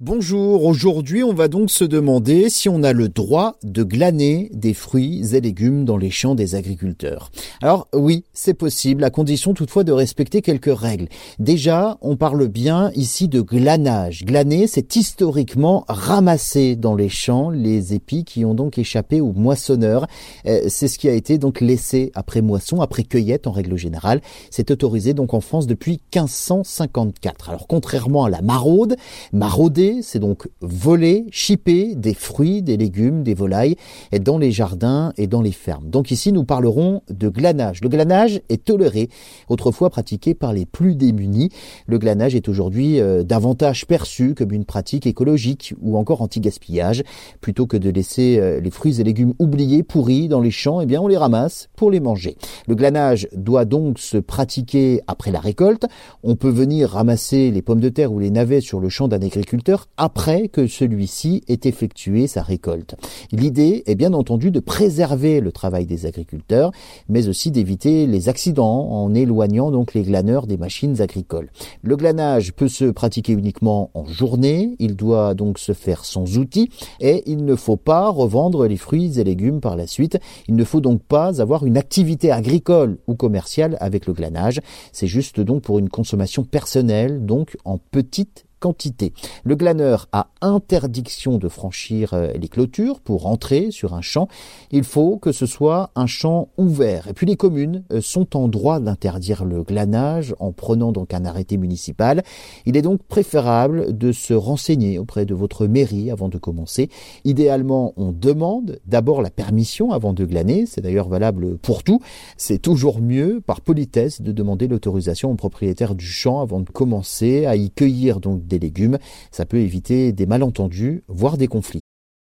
Bonjour, aujourd'hui on va donc se demander si on a le droit de glaner des fruits et légumes dans les champs des agriculteurs. Alors oui, c'est possible, à condition toutefois de respecter quelques règles. Déjà, on parle bien ici de glanage. Glaner, c'est historiquement ramasser dans les champs les épis qui ont donc échappé aux moissonneurs. Euh, c'est ce qui a été donc laissé après moisson, après cueillette en règle générale. C'est autorisé donc en France depuis 1554. Alors contrairement à la maraude, marauder c'est donc voler, chipper des fruits, des légumes, des volailles dans les jardins et dans les fermes. Donc ici, nous parlerons de glanage. Le glanage est toléré, autrefois pratiqué par les plus démunis. Le glanage est aujourd'hui euh, davantage perçu comme une pratique écologique ou encore anti-gaspillage. Plutôt que de laisser euh, les fruits et légumes oubliés, pourris dans les champs, eh bien, on les ramasse pour les manger. Le glanage doit donc se pratiquer après la récolte. On peut venir ramasser les pommes de terre ou les navets sur le champ d'un agriculteur après que celui-ci ait effectué sa récolte. L'idée est bien entendu de préserver le travail des agriculteurs, mais aussi d'éviter les accidents en éloignant donc les glaneurs des machines agricoles. Le glanage peut se pratiquer uniquement en journée, il doit donc se faire sans outils et il ne faut pas revendre les fruits et légumes par la suite. Il ne faut donc pas avoir une activité agricole ou commerciale avec le glanage. C'est juste donc pour une consommation personnelle, donc en petite quantité. Le glaneur a interdiction de franchir euh, les clôtures pour entrer sur un champ. Il faut que ce soit un champ ouvert. Et puis les communes euh, sont en droit d'interdire le glanage en prenant donc un arrêté municipal. Il est donc préférable de se renseigner auprès de votre mairie avant de commencer. Idéalement, on demande d'abord la permission avant de glaner. C'est d'ailleurs valable pour tout. C'est toujours mieux, par politesse, de demander l'autorisation au propriétaire du champ avant de commencer à y cueillir donc des légumes. Ça peut éviter des malentendus, voire des conflits.